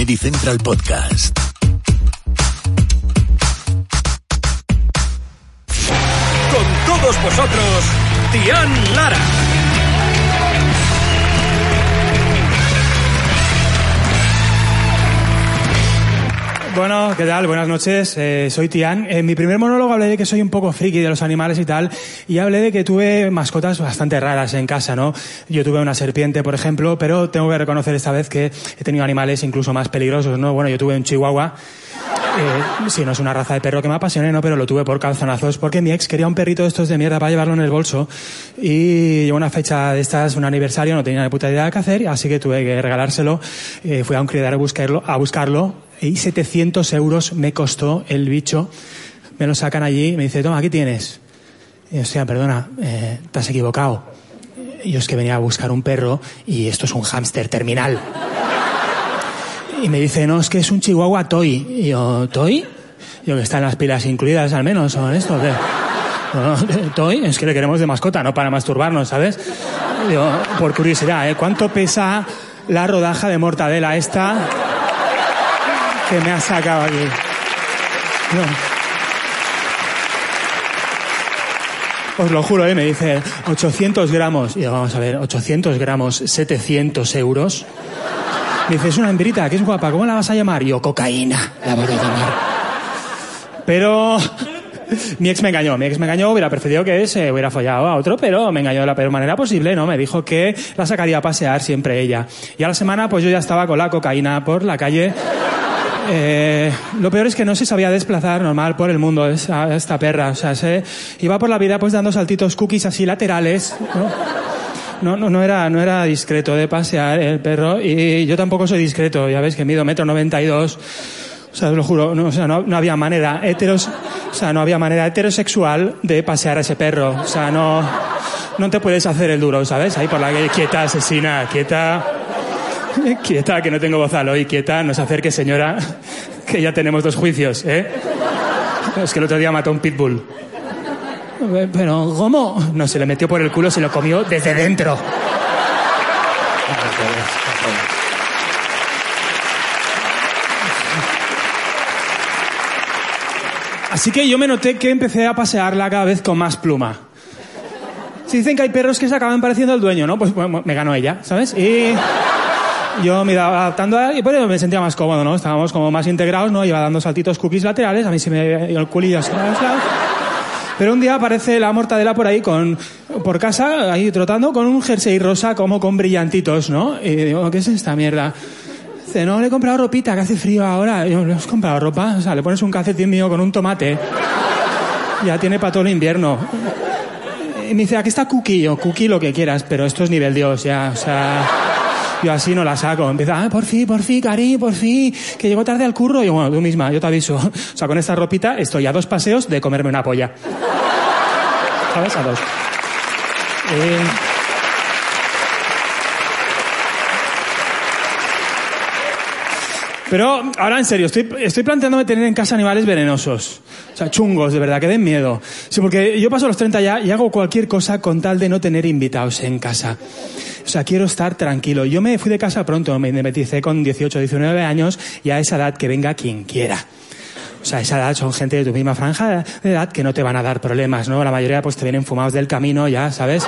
Comedy Central Podcast. Con todos vosotros, Tian Lara. ¿Qué tal? Buenas noches. Eh, soy Tian. En mi primer monólogo hablé de que soy un poco friki de los animales y tal, y hablé de que tuve mascotas bastante raras en casa, ¿no? Yo tuve una serpiente, por ejemplo, pero tengo que reconocer esta vez que he tenido animales incluso más peligrosos, ¿no? Bueno, yo tuve un chihuahua. Eh, no es una raza de perro que me apasione, no, pero lo tuve por calzonazos porque mi ex quería un perrito de estos de mierda para llevarlo en el bolso y llegó una fecha de estas, un aniversario, no tenía ni puta idea de qué hacer, así que tuve que regalárselo. Eh, fui a un criadero a buscarlo, a buscarlo y 700 euros me costó el bicho. Me lo sacan allí y me dice, toma, aquí tienes. Y yo, hostia, perdona, eh, te has equivocado. Yo es que venía a buscar un perro y esto es un hámster terminal. Y me dice, no, es que es un chihuahua toy. Y yo, ¿toy? Yo que están las pilas incluidas al menos, ¿o en esto? o qué? No, no, toy, es que le queremos de mascota, no para masturbarnos, ¿sabes? Yo, por curiosidad, ¿eh? ¿cuánto pesa la rodaja de mortadela esta que me ha sacado aquí? No. Os lo juro, ¿eh? me dice 800 gramos. Y yo, vamos a ver, 800 gramos, 700 euros. Me dice, es una hembrita, que es guapa, ¿cómo la vas a llamar? Y yo, cocaína, la voy a llamar. Pero mi ex me engañó, mi ex me engañó, hubiera preferido que se hubiera follado a otro, pero me engañó de la peor manera posible, ¿no? Me dijo que la sacaría a pasear siempre ella. Y a la semana, pues yo ya estaba con la cocaína por la calle. Eh, lo peor es que no se sabía desplazar normal por el mundo esa- esta perra. O sea, se iba por la vida pues dando saltitos cookies así laterales, ¿no? No, no, no era, no era discreto de pasear el perro y yo tampoco soy discreto, ya ves que mido metro noventa y dos. O sea, os lo juro, no, o sea, no, no había manera heteros, o sea, no había manera heterosexual de pasear a ese perro. O sea, no, no te puedes hacer el duro, ¿sabes? Ahí por la quieta, asesina, quieta, quieta, que no tengo voz al hoy, quieta, no se acerque, señora, que ya tenemos dos juicios, ¿eh? Es que el otro día mató un pitbull. Pero, ¿cómo? No, se le metió por el culo, se lo comió desde dentro. Así que yo me noté que empecé a pasearla cada vez con más pluma. Si dicen que hay perros que se acaban pareciendo al dueño, ¿no? Pues bueno, me ganó ella, ¿sabes? Y yo me iba adaptando a, y pues me sentía más cómodo, ¿no? Estábamos como más integrados, ¿no? Iba dando saltitos cookies laterales, a mí se me el culillo a los lados. Pero un día aparece la mortadela por ahí con, por casa, ahí trotando con un jersey rosa como con brillantitos, ¿no? Y digo, ¿qué es esta mierda? Dice, no, le he comprado ropita, que hace frío ahora. Y yo, ¿le has comprado ropa? O sea, le pones un calcetín mío con un tomate. Ya tiene para todo el invierno. Y me dice, aquí está Cookie. Yo, Cookie lo que quieras, pero esto es nivel Dios, ya, o sea... Yo así no la saco. Empieza, ah, por fin, por fin, cari, por fin, que llego tarde al curro. Y yo, bueno, tú misma, yo te aviso. O sea, con esta ropita estoy a dos paseos de comerme una polla. ¿Sabes? A dos. Eh, Pero ahora en serio, estoy, estoy planteándome tener en casa animales venenosos. O sea, chungos, de verdad, que den miedo. Sí, porque yo paso los 30 ya y hago cualquier cosa con tal de no tener invitados en casa. O sea, quiero estar tranquilo. Yo me fui de casa pronto, me independice con 18, 19 años y a esa edad que venga quien quiera. O sea, esa edad son gente de tu misma franja de edad que no te van a dar problemas, ¿no? La mayoría pues te vienen fumados del camino ya, ¿sabes?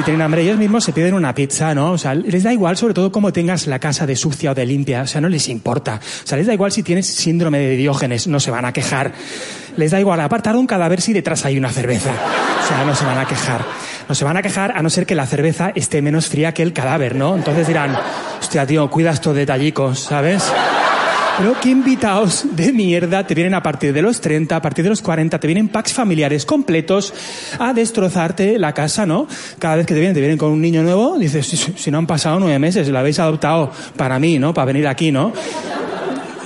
Si tienen hambre ellos mismos se piden una pizza, ¿no? O sea, les da igual sobre todo cómo tengas la casa de sucia o de limpia, o sea, no les importa. O sea, les da igual si tienes síndrome de Diógenes, no se van a quejar. Les da igual apartar un cadáver si detrás hay una cerveza. O sea, no se van a quejar. No se van a quejar a no ser que la cerveza esté menos fría que el cadáver, ¿no? Entonces dirán, hostia, tío, cuida estos detallicos, ¿sabes? Pero qué invitados de mierda te vienen a partir de los 30, a partir de los 40, te vienen packs familiares completos a destrozarte la casa, ¿no? Cada vez que te vienen, te vienen con un niño nuevo, dices, si, si no han pasado nueve meses, lo habéis adoptado para mí, ¿no? Para venir aquí, ¿no?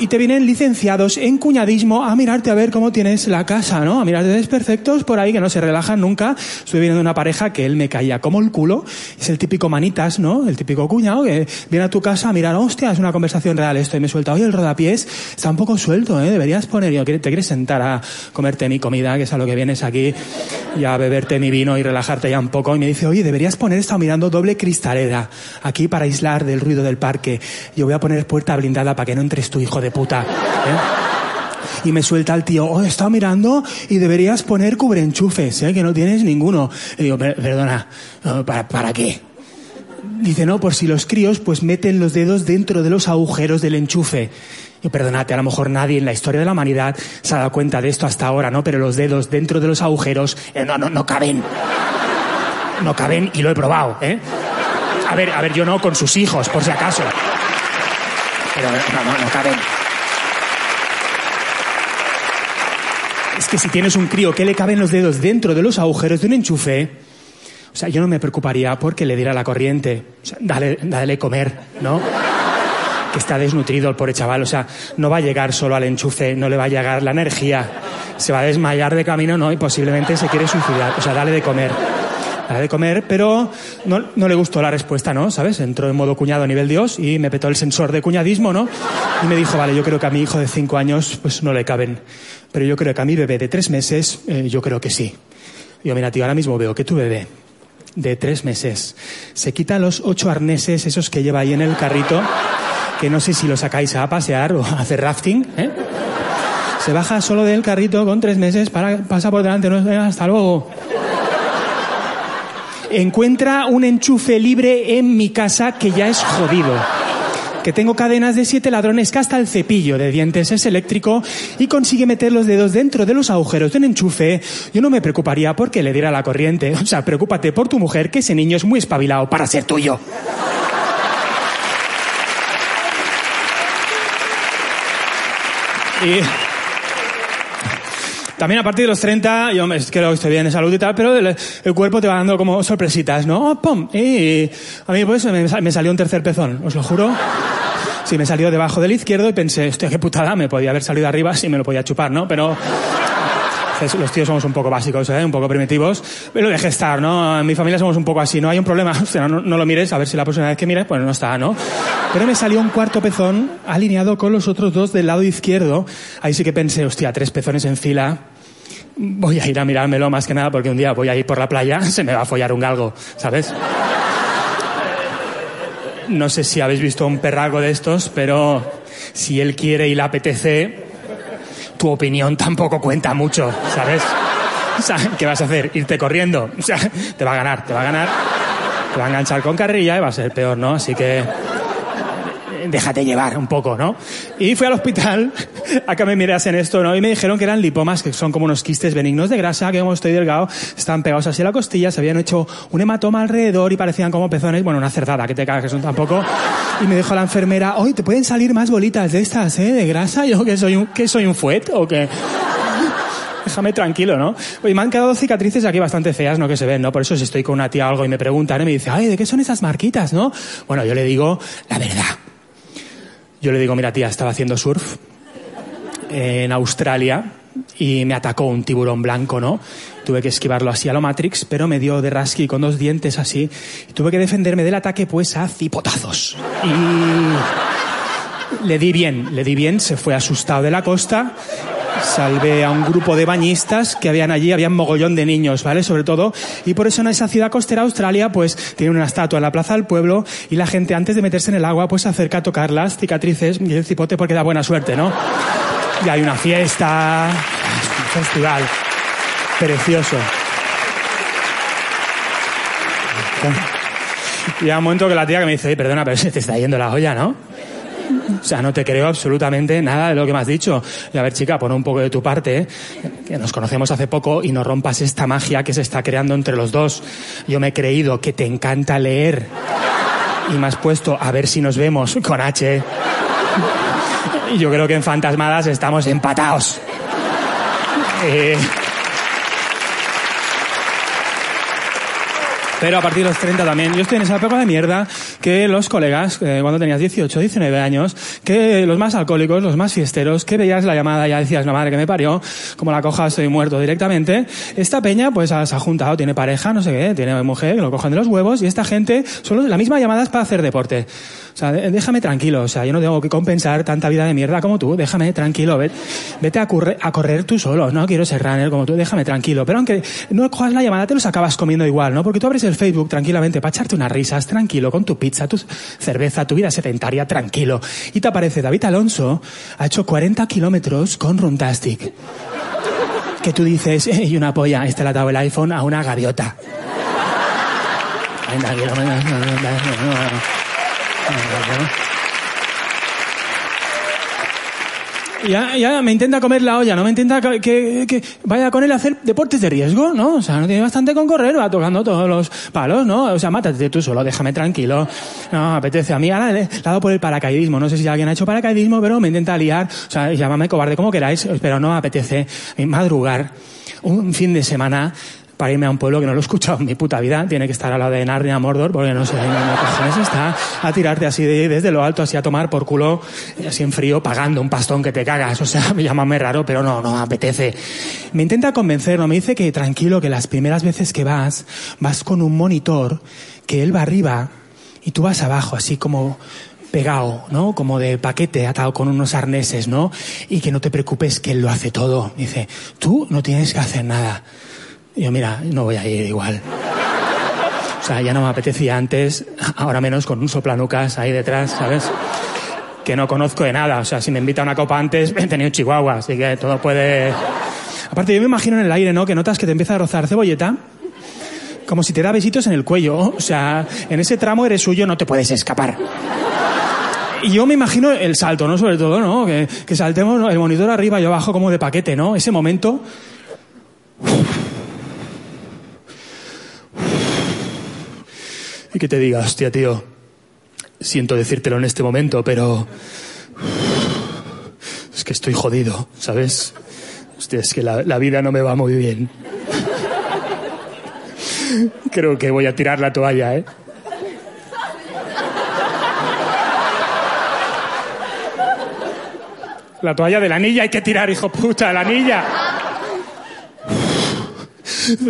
Y te vienen licenciados en cuñadismo a mirarte a ver cómo tienes la casa, ¿no? A mirarte desperfectos por ahí que no se relajan nunca. Estoy viendo una pareja que él me caía como el culo. Es el típico manitas, ¿no? El típico cuñado que viene a tu casa a mirar, hostia, es una conversación real esto. Y me suelta, oye, el rodapiés está un poco suelto, ¿eh? Deberías poner, yo, te quieres sentar a comerte mi comida, que es a lo que vienes aquí, y a beberte mi vino y relajarte ya un poco. Y me dice, oye, deberías poner, estado mirando doble cristalera aquí para aislar del ruido del parque. Yo voy a poner puerta blindada para que no entres tu hijo de puta. ¿eh? Y me suelta el tío, oh, he estado mirando y deberías poner cubrenchufes, ¿eh? que no tienes ninguno. Y digo, perdona, ¿para, ¿para qué? Dice, no, por si los críos pues meten los dedos dentro de los agujeros del enchufe. Y perdonate, a lo mejor nadie en la historia de la humanidad se ha dado cuenta de esto hasta ahora, ¿no? Pero los dedos dentro de los agujeros eh, no, no, no caben. No caben y lo he probado, ¿eh? A ver, a ver, yo no con sus hijos, por si acaso. Pero no, no, no caben. Es que si tienes un crío que le caben los dedos dentro de los agujeros de un enchufe, o sea, yo no me preocuparía porque le diera la corriente. O sea, dale, dale comer, ¿no? Que está desnutrido el pobre chaval. O sea, no va a llegar solo al enchufe, no le va a llegar la energía. Se va a desmayar de camino, ¿no? Y posiblemente se quiere suicidar. O sea, dale de comer. Dale de comer, pero no, no le gustó la respuesta, ¿no? ¿Sabes? Entró en modo cuñado a nivel Dios y me petó el sensor de cuñadismo, ¿no? Y me dijo, vale, yo creo que a mi hijo de cinco años, pues no le caben pero yo creo que a mi bebé de tres meses, eh, yo creo que sí. Yo, mira, tío, ahora mismo veo que tu bebé de tres meses se quita los ocho arneses, esos que lleva ahí en el carrito, que no sé si lo sacáis a pasear o a hacer rafting, ¿eh? Se baja solo del carrito con tres meses, para, pasa por delante, no, hasta luego. Encuentra un enchufe libre en mi casa que ya es jodido que tengo cadenas de siete ladrones que hasta el cepillo de dientes es eléctrico y consigue meter los dedos dentro de los agujeros de un enchufe, yo no me preocuparía porque le diera la corriente. O sea, preocúpate por tu mujer, que ese niño es muy espabilado para ser tuyo. Y también a partir de los 30, yo creo que estoy bien de salud y tal, pero el, cuerpo te va dando como sorpresitas, ¿no? Oh, ¡Pum! Y a mí pues me, me salió un tercer pezón, os lo juro. Sí, me salió debajo del izquierdo y pensé, hostia, qué putada, me podía haber salido arriba si me lo podía chupar, ¿no? Pero los tíos somos un poco básicos, ¿eh? un poco primitivos, pero lo dejé estar, ¿no? En mi familia somos un poco así, no hay un problema, o no, no, lo mires, a ver si la próxima vez que mires, pues no está, ¿no? Pero me salió un cuarto pezón alineado con los otros dos del lado izquierdo. Ahí sí que pensé, hostia, tres pezones en fila. Voy a ir a mirármelo más que nada porque un día voy a ir por la playa, se me va a follar un galgo, ¿sabes? No sé si habéis visto un perrago de estos, pero si él quiere y le apetece, tu opinión tampoco cuenta mucho, ¿sabes? ¿qué vas a hacer? ¿Irte corriendo? O sea, te va a ganar, te va a ganar, te va a enganchar con carrilla y va a ser peor, ¿no? Así que déjate llevar un poco, ¿no? Y fui al hospital a que me mirasen esto, ¿no? Y me dijeron que eran lipomas, que son como unos quistes benignos de grasa, que como estoy delgado, están pegados así a la costilla, se habían hecho un hematoma alrededor y parecían como pezones, bueno, una cerdada, que te cagas, que son tampoco. Y me dijo la enfermera, hoy te pueden salir más bolitas de estas, ¿eh? De grasa, yo que soy un, que soy un fuet o que déjame tranquilo, ¿no? Oye, me han quedado cicatrices aquí bastante feas, ¿no? Que se ven, ¿no? Por eso si estoy con una tía o algo y me preguntan, y me dice, ay, ¿de qué son esas marquitas, no? Bueno, yo le digo la verdad. Yo le digo, mira tía, estaba haciendo surf en Australia y me atacó un tiburón blanco, ¿no? Tuve que esquivarlo así a lo Matrix, pero me dio de rasqui con dos dientes así. Y tuve que defenderme del ataque pues a cipotazos. Y le di bien, le di bien, se fue asustado de la costa salvé a un grupo de bañistas que habían allí, había un mogollón de niños, ¿vale? Sobre todo, y por eso en esa ciudad costera Australia, pues tiene una estatua en la plaza del pueblo y la gente antes de meterse en el agua, pues se acerca a tocar las cicatrices y el cipote porque da buena suerte, ¿no? Y hay una fiesta, un festival precioso. Y a un momento que la tía que me dice, perdona, pero se te está yendo la olla, ¿no? O sea, no te creo absolutamente nada de lo que me has dicho. Y a ver, chica, pon un poco de tu parte, ¿eh? que nos conocemos hace poco y no rompas esta magia que se está creando entre los dos. Yo me he creído que te encanta leer y me has puesto a ver si nos vemos con H. Y yo creo que en fantasmadas estamos empatados. Eh, Pero a partir de los 30 también. Yo estoy en esa época de mierda que los colegas, eh, cuando tenías 18, 19 años, que los más alcohólicos, los más fiesteros, que veías la llamada y ya decías, la madre que me parió, como la coja estoy muerto directamente. Esta peña, pues se ha juntado, tiene pareja, no sé qué, tiene mujer, que lo cogen de los huevos, y esta gente, solo la misma llamada es para hacer deporte. O sea, déjame tranquilo, o sea, yo no tengo que compensar tanta vida de mierda como tú, déjame tranquilo, ve- vete a, correr, a correr tú solo, no quiero ser runner como tú, déjame tranquilo. Pero aunque no cojas la llamada, te los acabas comiendo igual, ¿no? Porque tú abres el Facebook tranquilamente para echarte unas risas, tranquilo, con tu pizza, tu cerveza, tu vida sedentaria, tranquilo. Y te aparece David Alonso, ha hecho 40 kilómetros con Runtastic. Que tú dices, "Eh, y una polla, este le ha dado el iPhone a una gaviota. 40 kilómetros, Ya, ya me intenta comer la olla, no me intenta que, que- vaya con él a hacer deportes de riesgo, ¿no? O sea, no tiene bastante con correr, va tocando todos los palos, ¿no? O sea, mátate tú solo, déjame tranquilo. No, apetece. A mí ahora le he dado por el paracaidismo. No sé si alguien ha hecho paracaidismo, pero me intenta liar. O sea, llámame cobarde como queráis, pero no me apetece madrugar un fin de semana para irme a un pueblo que no lo he escuchado en mi puta vida. Tiene que estar al lado de Narnia, Mordor, porque no sé, no cojones está a tirarte así de, desde lo alto, así a tomar por culo, así en frío, pagando un pastón que te cagas. O sea, me llámame raro, pero no, no me apetece. Me intenta convencer, no me dice que tranquilo, que las primeras veces que vas, vas con un monitor, que él va arriba y tú vas abajo, así como pegado, ¿no? Como de paquete atado con unos arneses, ¿no? Y que no te preocupes que él lo hace todo. Dice, tú no tienes que hacer nada. Y yo, mira, no voy a ir igual. O sea, ya no me apetecía antes, ahora menos con un soplanucas ahí detrás, ¿sabes? Que no conozco de nada. O sea, si me invita a una copa antes, he tenido chihuahua, así que todo puede... Aparte, yo me imagino en el aire, ¿no? Que notas que te empieza a rozar cebolleta, como si te da besitos en el cuello. O sea, en ese tramo eres suyo, no te puedes escapar. Y yo me imagino el salto, ¿no? Sobre todo, ¿no? Que, saltemos el monitor arriba y abajo como de paquete, ¿no? Ese momento... Y que te diga, hostia, tío, siento decírtelo en este momento, pero... Es que estoy jodido, ¿sabes? Hostia, es que la, la vida no me va muy bien. Creo que voy a tirar la toalla, ¿eh? La toalla de la anilla hay que tirar, hijo puta, la anilla.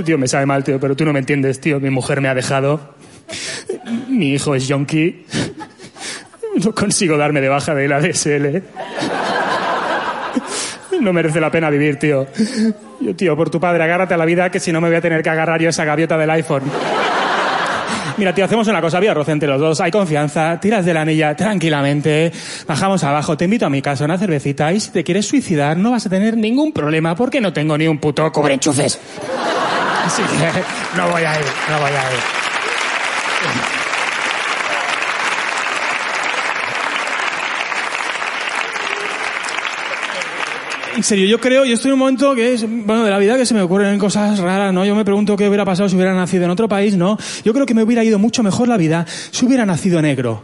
Tío, me sabe mal, tío, pero tú no me entiendes, tío. Mi mujer me ha dejado. Mi hijo es yonki. No consigo darme de baja de la DSL. No merece la pena vivir, tío. Yo, tío, por tu padre, agárrate a la vida que si no me voy a tener que agarrar yo esa gaviota del iPhone. Mira, tío, hacemos una cosa, vía roce entre los dos, hay confianza, tiras de la anilla tranquilamente, bajamos abajo, te invito a mi casa una cervecita y si te quieres suicidar no vas a tener ningún problema porque no tengo ni un puto cobreenchufes. Así que no voy a ir, no voy a ir. Serio, yo creo, yo estoy en un momento que es, bueno, de la vida que se me ocurren cosas raras, ¿no? Yo me pregunto qué hubiera pasado si hubiera nacido en otro país, ¿no? Yo creo que me hubiera ido mucho mejor la vida si hubiera nacido negro.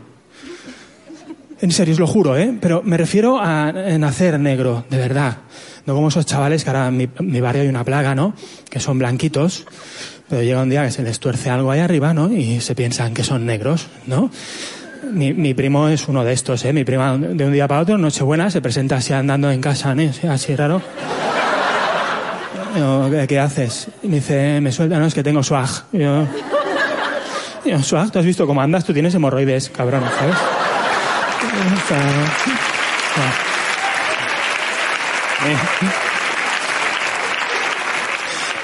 En serio, os lo juro, ¿eh? Pero me refiero a nacer negro, de verdad. No como esos chavales que ahora en mi, mi barrio hay una plaga, ¿no? Que son blanquitos, pero llega un día que se les tuerce algo ahí arriba, ¿no? Y se piensan que son negros, ¿no? Mi, mi primo es uno de estos, ¿eh? Mi prima de un día para otro, Nochebuena, se presenta así andando en casa, ¿eh? Así raro. ¿qué, haces? Y me dice, me suelta, no, es que tengo swag. Yo, swag, ¿tú has visto cómo andas? Tú tienes hemorroides, cabrón, ¿sabes?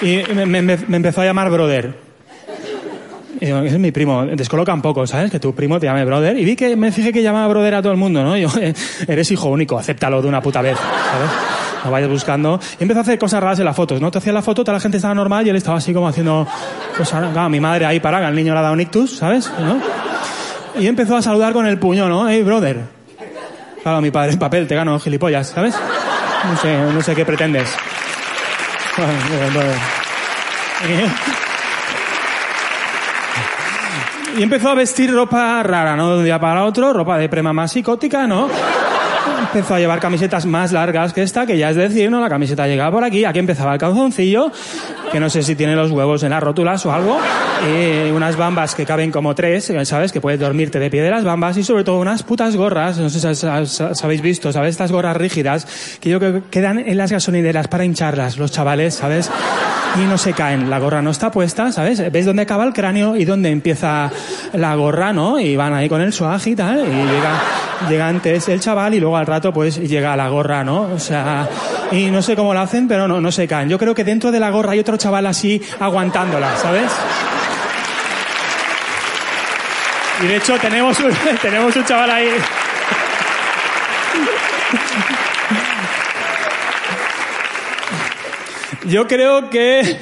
Y me empezó a llamar brother. Y digo, es mi primo. Descoloca un poco, ¿sabes? Que tu primo te llame brother. Y vi que me fijé que llamaba brother a todo el mundo, ¿no? Y yo, eh, eres hijo único, acéptalo de una puta vez, ¿sabes? No vayas buscando. Y empezó a hacer cosas raras en las fotos, ¿no? Te hacía la foto, toda la gente estaba normal y él estaba así como haciendo cosas. Claro, mi madre ahí para, que al niño le ha dado un ictus, ¿sabes? ¿No? Y empezó a saludar con el puño, ¿no? Hey, brother. Claro, mi padre en papel, te gano, gilipollas, ¿sabes? No sé, no sé qué pretendes. Y empezó a vestir ropa rara, ¿no? De un día para otro, ropa de prema más psicótica, ¿no? empezó a llevar camisetas más largas que esta, que ya es decir, ¿no? La camiseta llegaba por aquí, aquí empezaba el calzoncillo, que no sé si tiene los huevos en las rótulas o algo, y unas bambas que caben como tres, ¿sabes? Que puedes dormirte de pie de las bambas, y sobre todo unas putas gorras, no sé si habéis visto, ¿sabes? Estas gorras rígidas, que yo creo que quedan en las gasolineras para hincharlas, los chavales, ¿sabes? Y no se caen, la gorra no está puesta, ¿sabes? ¿Ves dónde acaba el cráneo y dónde empieza la gorra, ¿no? Y van ahí con el swag y tal, y llega, llega antes el chaval y luego al rato pues llega la gorra, ¿no? O sea, y no sé cómo lo hacen, pero no, no se caen. Yo creo que dentro de la gorra hay otro chaval así aguantándola, ¿sabes? Y de hecho tenemos un, tenemos un chaval ahí. Yo creo que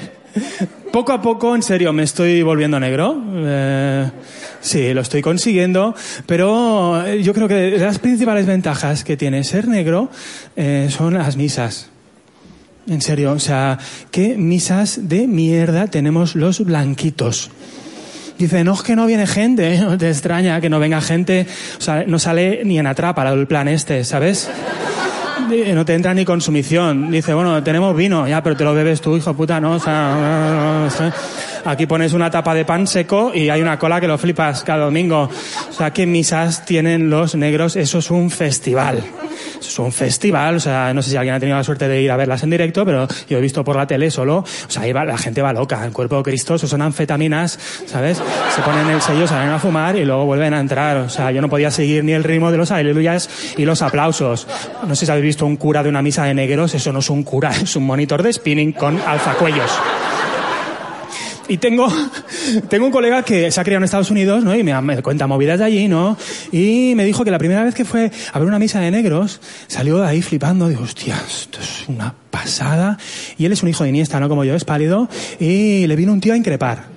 poco a poco, en serio, me estoy volviendo negro. Eh, sí, lo estoy consiguiendo, pero yo creo que las principales ventajas que tiene ser negro eh, son las misas. En serio, o sea, ¿qué misas de mierda tenemos los blanquitos? Dice, no es que no viene gente, te extraña que no venga gente, o sea, no sale ni en atrapa el plan este, ¿sabes? No te entra ni consumición. Dice, bueno, tenemos vino, ya, pero te lo bebes tú, hijo puta, ¿no? O sea, aquí pones una tapa de pan seco y hay una cola que lo flipas cada domingo. O sea, ¿qué misas tienen los negros? Eso es un festival es un festival, o sea, no sé si alguien ha tenido la suerte de ir a verlas en directo, pero yo he visto por la tele solo, o sea, ahí la gente va loca, el cuerpo de Cristo, eso son anfetaminas, ¿sabes? Se ponen el sello, salen a fumar y luego vuelven a entrar, o sea, yo no podía seguir ni el ritmo de los aleluyas y los aplausos. No sé si habéis visto un cura de una misa de negros, eso no es un cura, es un monitor de spinning con alzacuellos. Y tengo, tengo un colega que se ha criado en Estados Unidos, ¿no? Y me, me, cuenta movidas de allí, ¿no? Y me dijo que la primera vez que fue a ver una misa de negros, salió de ahí flipando. Digo, hostia, esto es una pasada. Y él es un hijo de Iniesta, ¿no? Como yo, es pálido. Y le vino un tío a increpar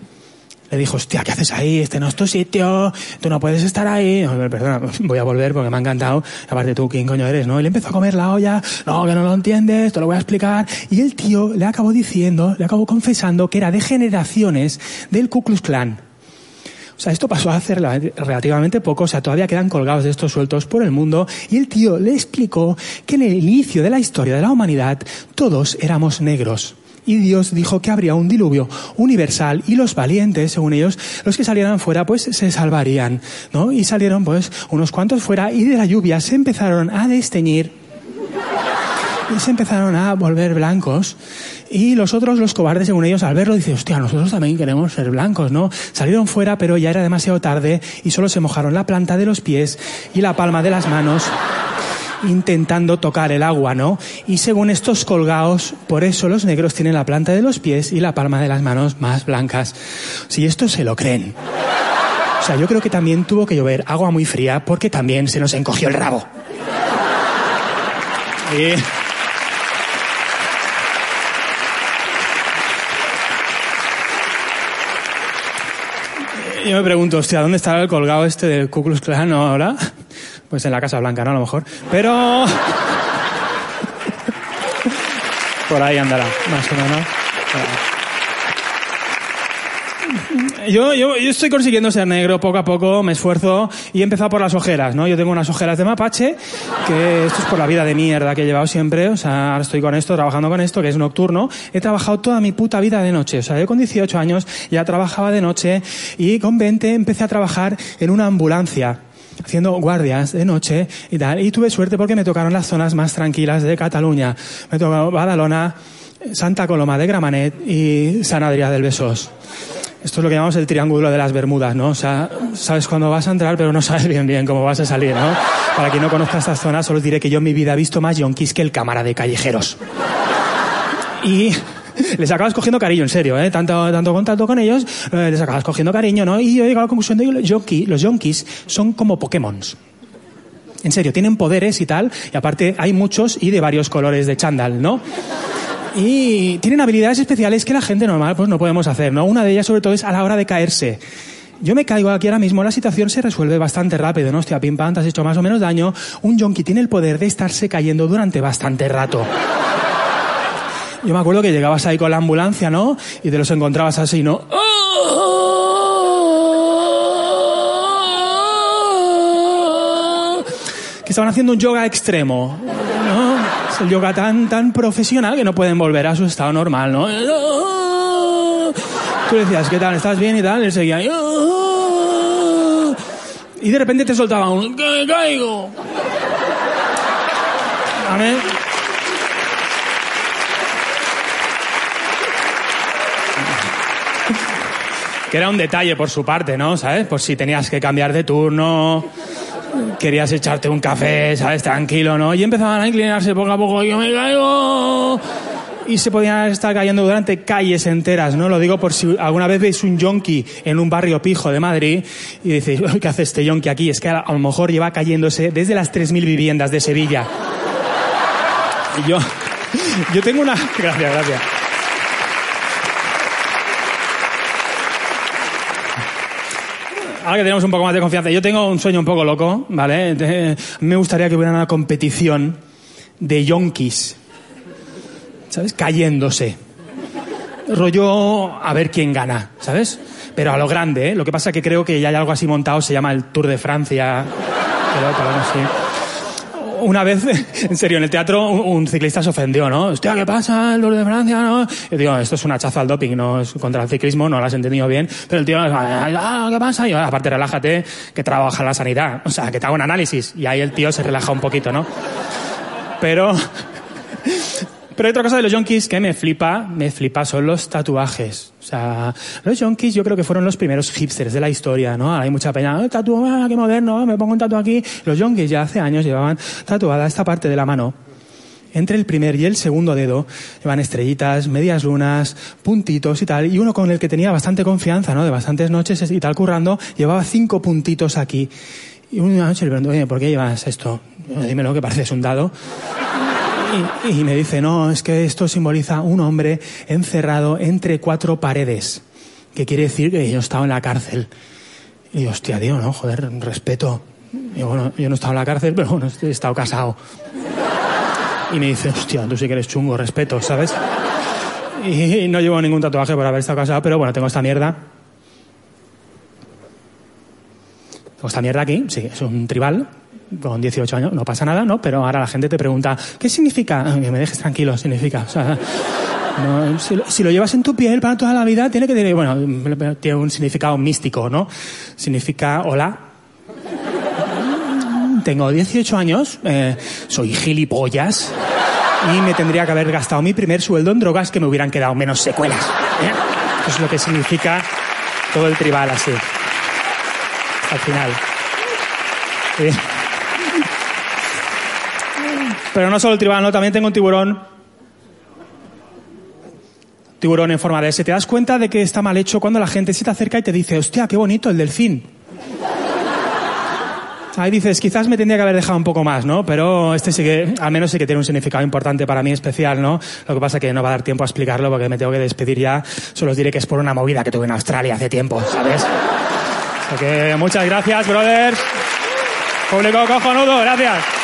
le dijo, hostia, ¿qué haces ahí? Este no es tu sitio, tú no puedes estar ahí. Perdona, voy a volver porque me ha encantado. Aparte tú, ¿quién coño eres? ¿No? Y le empezó a comer la olla, no, que no lo entiendes, te lo voy a explicar. Y el tío le acabó diciendo, le acabó confesando que era de generaciones del Ku Klux Klan. O sea, esto pasó hace relativamente poco, o sea, todavía quedan colgados de estos sueltos por el mundo, y el tío le explicó que en el inicio de la historia de la humanidad todos éramos negros y Dios dijo que habría un diluvio universal y los valientes, según ellos, los que salieran fuera, pues se salvarían, ¿no? Y salieron pues unos cuantos fuera y de la lluvia se empezaron a desteñir y se empezaron a volver blancos. Y los otros, los cobardes, según ellos, al verlo, dicen, hostia, nosotros también queremos ser blancos, ¿no? Salieron fuera, pero ya era demasiado tarde y solo se mojaron la planta de los pies y la palma de las manos intentando tocar el agua, ¿no? Y según estos colgados, por eso los negros tienen la planta de los pies y la palma de las manos más blancas. Si esto se lo creen. O sea, yo creo que también tuvo que llover agua muy fría porque también se nos encogió el rabo. Yo me pregunto, hostia, ¿dónde estará el colgado este del Ku Klux ahora? Pues en la Casa Blanca, ¿no? A lo mejor. Pero... Por ahí andará, más o menos. Yo, yo, yo, estoy consiguiendo ser negro poco a poco, me esfuerzo y he empezado por las ojeras, ¿no? Yo tengo unas ojeras de mapache, que esto es por la vida de mierda que he llevado siempre, o sea, ahora estoy con esto, trabajando con esto, que es nocturno. He trabajado toda mi puta vida de noche, o sea, yo con 18 años ya trabajaba de noche y con 20 empecé a trabajar en una ambulancia haciendo guardias de noche y tal. Y tuve suerte porque me tocaron las zonas más tranquilas de Cataluña. Me tocó Badalona, Santa Coloma de Gramanet y San Adrià del Besós. Esto es lo que llamamos el triángulo de las Bermudas, ¿no? O sea, sabes cuándo vas a entrar, pero no sabes bien bien cómo vas a salir, ¿no? Para quien no conozca estas zonas, solo diré que yo en mi vida he visto más yonkis que el cámara de callejeros. Y les acabas cogiendo cariño, en serio, ¿eh? Tanto, tanto contacto con ellos, eh, les acabas cogiendo cariño, ¿no? Y yo he llegado a la conclusión de que los, yonkis, los son como Pokémon. En serio, tienen poderes y tal, y aparte hay muchos y de varios colores de chándal, ¿no? Y tienen habilidades especiales que la gente normal pues no podemos hacer, ¿no? Una de ellas sobre todo es a la hora de caerse. Yo me caigo aquí ahora mismo, la situación se resuelve bastante rápido, ¿no? Hostia, pim pam, te has hecho más o menos daño. Un yonki tiene el poder de estarse cayendo durante bastante rato. Yo me acuerdo que llegabas ahí con la ambulancia, ¿no? Y te los encontrabas así, ¿no? que estaban haciendo un yoga extremo. ¿no? Es el yoga tan, tan profesional que no pueden volver a su estado normal, ¿no? Tú decías, ¿qué tal? ¿Estás bien y tal? Y él seguía. Y de repente te soltaba un ¡Que caigo! ¿Vale? Que era un detalle por su parte, ¿no? ¿Sabes? Por si tenías que cambiar de turno, querías echarte un café, ¿sabes? Tranquilo, ¿no? Y empezaban a inclinarse poco a poco, yo me caigo. Y se podían estar cayendo durante calles enteras, ¿no? Lo digo por si alguna vez veis un yonki en un barrio pijo de Madrid y decís, ¿qué hace este yonki aquí? Es que a lo mejor lleva cayéndose desde las 3.000 viviendas de Sevilla. Y yo, yo tengo una... Gracias, gracias. Ahora que tenemos un poco más de confianza, yo tengo un sueño un poco loco, ¿vale? Me gustaría que hubiera una competición de yonkis, ¿sabes? Cayéndose. Rollo a ver quién gana, ¿sabes? Pero a lo grande, ¿eh? Lo que pasa que creo que ya hay algo así montado, se llama el Tour de Francia. Pero, pero sé. Una vez, en serio, en el teatro un, ciclista se ofendió, ¿no? Hostia, ¿qué pasa? Tour de Francia, ¿no? Yo digo, esto es un hachazo al doping, no es contra el ciclismo, no lo has entendido bien. Pero el tío, ah, ¿qué pasa? Y yo, aparte, relájate, que trabaja la sanidad. O sea, que te hago un análisis. Y ahí el tío se relaja un poquito, ¿no? Pero... Pero hay otra cosa de los yonkis que me flipa, me flipa, son los tatuajes. O sea, los yonkis yo creo que fueron los primeros hipsters de la historia, ¿no? Hay mucha peña, "Ah, tatu, ah, qué moderno, me pongo un tatu aquí. Los yonkis ya hace años llevaban tatuada esta parte de la mano. Entre el primer y el segundo dedo llevan estrellitas, medias lunas, puntitos y tal. Y uno con el que tenía bastante confianza, ¿no? De bastantes noches y tal currando, llevaba cinco puntitos aquí. Y una noche le pregunto, oye, ¿por qué llevas esto? Dímelo, que pareces un dado. Y, y me dice, no, es que esto simboliza un hombre encerrado entre cuatro paredes, que quiere decir que yo estaba en la cárcel. Y hostia, tío, no, joder, respeto. Y yo, bueno, yo no he estado en la cárcel, pero bueno, he estado casado. Y me dice, hostia, tú sí que eres chungo, respeto, ¿sabes? Y no llevo ningún tatuaje por haber estado casado, pero bueno, tengo esta mierda. Tengo esta mierda aquí, sí, es un tribal, con 18 años, no pasa nada, ¿no? Pero ahora la gente te pregunta, ¿qué significa? Que me dejes tranquilo, significa. O sea, no, si, lo, si lo llevas en tu piel para toda la vida, tiene que tener, bueno, tiene un significado místico, ¿no? Significa hola. Tengo 18 años, eh, soy gilipollas y me tendría que haber gastado mi primer sueldo en drogas que me hubieran quedado menos secuelas. ¿eh? Eso es lo que significa todo el tribal así. Al final. Sí. Pero no solo el tribal, ¿no? También tengo un tiburón. Tiburón en forma de S. ¿Te das cuenta de que está mal hecho cuando la gente se te acerca y te dice, hostia, qué bonito el delfín? Ahí dices, quizás me tendría que haber dejado un poco más, ¿no? Pero este sí que, al menos sí que tiene un significado importante para mí especial, ¿no? Lo que pasa que no va a dar tiempo a explicarlo porque me tengo que despedir ya. Solo os diré que es por una movida que tuve en Australia hace tiempo, ¿sabes? Así que muchas gracias, brothers. Público cojonudo, gracias.